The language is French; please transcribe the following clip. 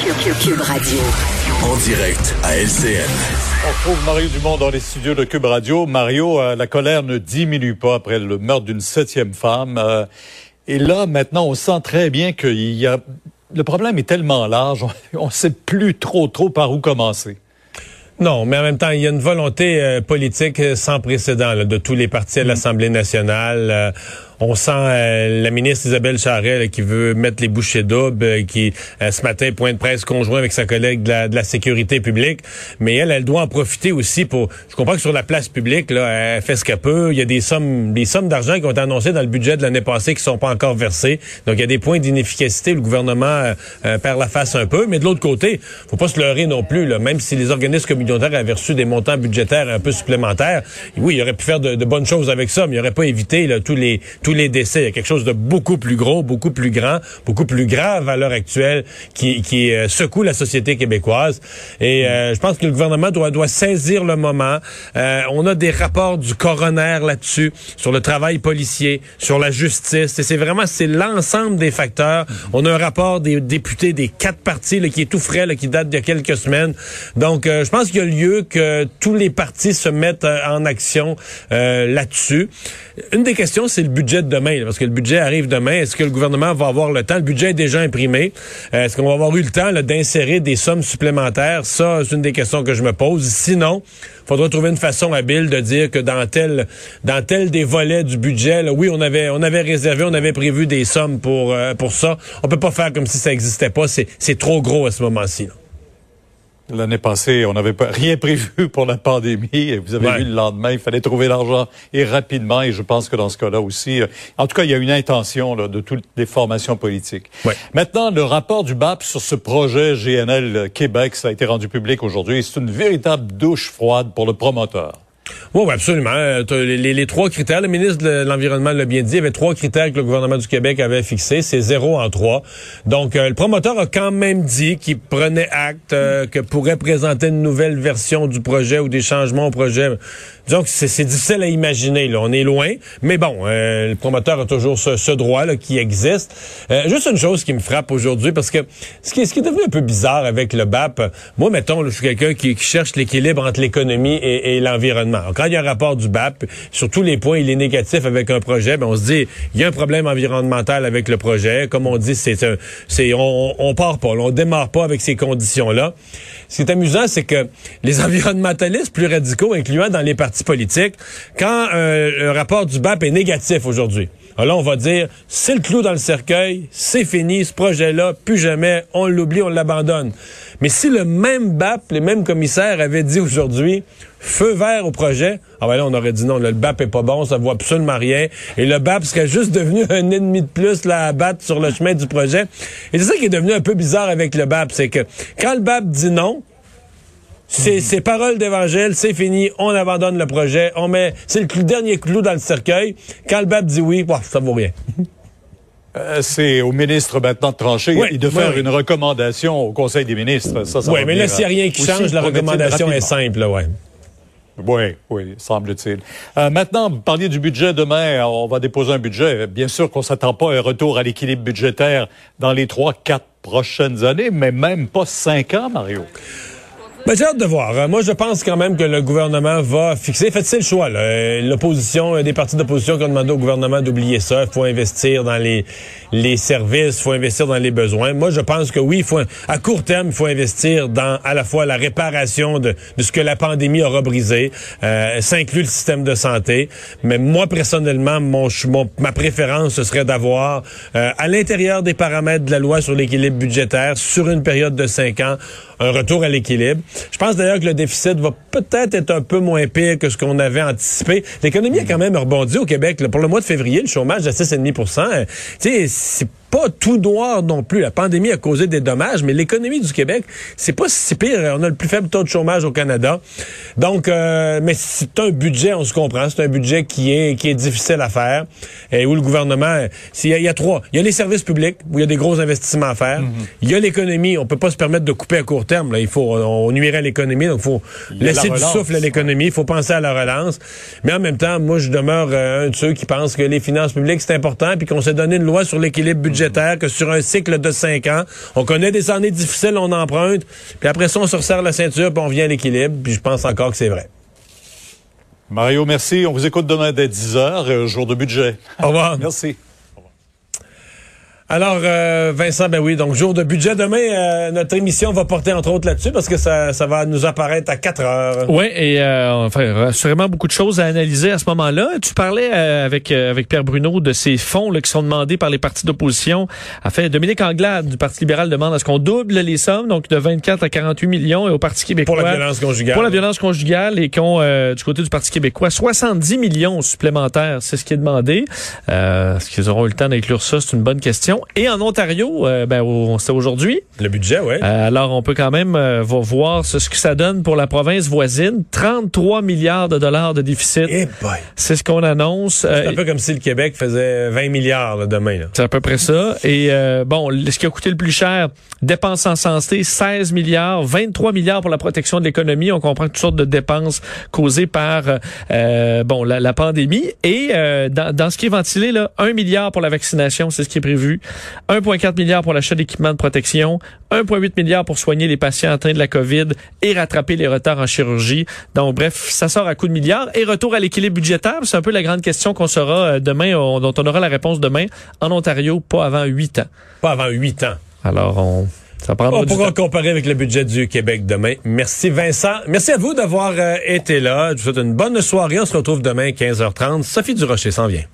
Cube Radio. En direct à LCN. On trouve Mario Dumont dans les studios de Cube Radio. Mario, euh, la colère ne diminue pas après le meurtre d'une septième femme. Euh, et là, maintenant, on sent très bien qu'il y a... Le problème est tellement large, on ne sait plus trop, trop par où commencer. Non, mais en même temps, il y a une volonté euh, politique sans précédent là, de tous les partis à l'Assemblée nationale. On sent euh, la ministre Isabelle Charret qui veut mettre les bouchées doubles, euh, qui euh, ce matin point de presse conjoint avec sa collègue de la, sécurité publique. Mais elle, elle doit en profiter aussi pour. Je comprends que sur la place publique, là, elle fait ce qu'elle peut. Il y a des sommes, des sommes d'argent qui ont été annoncées dans le budget de l'année passée qui sont pas encore versées. Donc il y a des points d'inefficacité. Le gouvernement perd la face un peu. Mais de l'autre côté, faut pas se leurrer non plus. Là. Même si les organismes communautaires avaient reçu des montants budgétaires un peu supplémentaires, oui, il aurait pu faire de, bonnes choses avec ça, mais il aurait pas évité là, tous les tous les décès. Il y a quelque chose de beaucoup plus gros, beaucoup plus grand, beaucoup plus grave à l'heure actuelle qui, euh, secoue la société québécoise. Et euh, je pense que le gouvernement doit, saisir le moment. Euh, on a des rapports du coroner là-dessus, sur le travail policier, sur la justice. Et c'est vraiment, c'est l'ensemble des facteurs. On a un rapport des députés des quatre partis qui est tout frais, qui date d'il y a quelques semaines. Donc, je pense qu'il y a lieu que tous les partis se mettent en action là-dessus. Une des questions, c'est le budget parce que le budget arrive demain. Est-ce que le gouvernement va avoir le temps? Le budget est déjà imprimé. Euh, est-ce qu'on va avoir eu le temps d'insérer des sommes supplémentaires? Ça, c'est une des questions que je me pose. Sinon, il faudra trouver une façon habile de dire que dans tel, dans tel des volets du budget, oui, on avait, on avait réservé, on avait prévu des sommes pour, euh, pour ça. On peut pas faire comme si ça n'existait pas. C'est trop gros à ce moment-ci. L'année passée, on n'avait rien prévu pour la pandémie. Et vous avez vu le lendemain, il fallait trouver l'argent et rapidement. Et je pense que dans ce cas-là aussi, euh, en tout cas, il y a une intention là, de toutes les formations politiques. Maintenant, le rapport du BAP sur ce projet GNL Québec, ça a été rendu public aujourd'hui. C'est une véritable douche froide pour le promoteur. Oui, absolument. Euh, les, trois critères, le ministre de l'Environnement l'a bien dit, il y avait trois critères que le gouvernement du Québec avait fixés. C'est zéro en trois. Donc, euh, le promoteur a quand même dit qu'il prenait acte, euh, que pourrait présenter une nouvelle version du projet ou des changements au projet. Donc, c'est difficile à imaginer. Là. On est loin. Mais bon, le promoteur a toujours ce, droit là, qui existe. juste une chose qui me frappe aujourd'hui, parce que ce qui, ce qui est devenu un peu bizarre avec le BAP, moi, mettons, je suis quelqu'un qui, cherche l'équilibre entre l'économie et l'environnement quand il y a un rapport du BAP, sur tous les points, il est négatif avec un projet, ben on se dit, il y a un problème environnemental avec le projet. Comme on dit, c'est c'est on, on part pas, on démarre pas avec ces conditions-là. Ce qui est amusant, c'est que les environnementalistes plus radicaux, incluant dans les partis politiques, quand euh, le rapport du BAP est négatif aujourd'hui, là, on va dire, c'est le clou dans le cercueil, c'est fini, ce projet-là, plus jamais, on l'oublie, on l'abandonne. Mais si le même BAP, les mêmes commissaires avaient dit aujourd'hui, feu vert au projet, ah ben là, on aurait dit non, le BAP est pas bon, ça voit absolument rien. Et le BAP serait juste devenu un ennemi de plus là, à battre sur le chemin du projet. Et c'est ça qui est devenu un peu bizarre avec le BAP, c'est que quand le BAP dit non, c'est ces paroles d'évangile, c'est fini, on abandonne le projet, on met, c'est le dernier clou dans le cercueil. Quand le BAP dit oui, ça vaut rien. Euh, c'est au ministre maintenant de trancher et de faire une recommandation au Conseil des ministres. Ça, oui, mais là, s'il n'y a rien qui change, la recommandation est simple, ouais. Oui, oui, semble-t-il. Euh, maintenant, vous parliez du budget demain. On va déposer un budget. Bien sûr qu'on s'attend pas à un retour à l'équilibre budgétaire dans les trois, quatre prochaines années, mais même pas cinq ans, Mario. Ben, j'ai hâte de voir. Euh, moi, je pense quand même que le gouvernement va fixer. Faites, c'est le choix. Euh, l'opposition, euh, des partis d'opposition qui ont demandé au gouvernement d'oublier ça. Il faut investir dans les, les services, il faut investir dans les besoins. Moi, je pense que oui, faut, à court terme, il faut investir dans à la fois la réparation de, de ce que la pandémie aura brisé. Euh, ça inclut le système de santé. Mais moi, personnellement, mon, mon ma préférence, ce serait d'avoir, à l'intérieur des paramètres de la loi sur l'équilibre budgétaire, sur une période de cinq ans, un retour à l'équilibre. Je pense d'ailleurs que le déficit va peut-être être un peu moins pire que ce qu'on avait anticipé. L'économie a quand même rebondi au Québec. Pour le mois de février, le chômage à 6,5 Tu sais, pas tout noir non plus. La pandémie a causé des dommages, mais l'économie du Québec, c'est pas si pire. On a le plus faible taux de chômage au Canada. Donc, euh, mais c'est un budget, on se comprend, c'est un budget qui est qui est difficile à faire et où le gouvernement, il y, a trois, il y a les services publics où il y a des gros investissements à faire. Mhm. Il y a l'économie, on peut pas se permettre de couper à court terme. Là. Il faut, on, nuirait à l'économie, donc il faut laisser du souffle à l'économie. Il faut penser à la relance. Mais en même temps, moi, je demeure euh, un de ceux qui pensent que les finances publiques c'est important, puis qu'on s'est donné une loi sur l'équilibre budgétaire que sur un cycle de cinq ans, on connaît des années difficiles, on emprunte, puis après ça, on se resserre la ceinture, puis on vient à l'équilibre, puis je pense encore que c'est vrai. Mario, merci. On vous écoute demain dès 10 heures, euh, jour de budget. Au revoir. merci. Alors, euh, Vincent, ben oui, donc jour de budget. Demain, euh, notre émission va porter entre autres là-dessus parce que ça, ça va nous apparaître à 4 heures. Oui, et euh, enfin, assurément beaucoup de choses à analyser à ce moment-là. Tu parlais avec avec Pierre Bruno de ces fonds là, qui sont demandés par les partis d'opposition. Enfin, Dominique Anglade du Parti libéral demande à ce qu'on double les sommes, donc de 24 à 48 millions, et au Parti québécois... Pour la violence conjugale. Pour la violence conjugale, et qu'on, du côté du Parti québécois, 70 millions supplémentaires, c'est ce qui est demandé. Est-ce qu'ils auront eu le temps d'inclure ça? C'est une bonne question. Et en Ontario, euh, ben, c'est aujourd'hui. Le budget, oui. Euh, alors, on peut quand même euh, voir ce, que ça donne pour la province voisine. 33 milliards de dollars de déficit. Eh c'est ce qu'on annonce. C'est un peu comme si le Québec faisait 20 milliards demain. C'est à peu près ça. Et bon, ce qui a coûté le plus cher, dépenses en santé, 16 milliards, 23 milliards pour la protection de l'économie. On comprend toutes sortes de dépenses causées par bon la, pandémie. Et dans, dans, ce qui est ventilé, là, 1 milliard pour la vaccination, c'est ce qui est prévu. 1,4 milliard pour l'achat d'équipements de protection, 1,8 milliard pour soigner les patients atteints de la COVID et rattraper les retards en chirurgie. Donc, bref, ça sort à coup de milliards. Et retour à l'équilibre budgétaire, c'est un peu la grande question qu'on saura euh, demain, dont on aura la réponse demain. En Ontario, pas avant huit ans. Pas avant huit ans. Alors, on... Ça on pourra comparer avec le budget du Québec demain. Merci Vincent. Merci à vous d'avoir euh, été là. Je vous souhaite une bonne soirée. On se retrouve demain 15h30. Sophie Durocher s'en vient.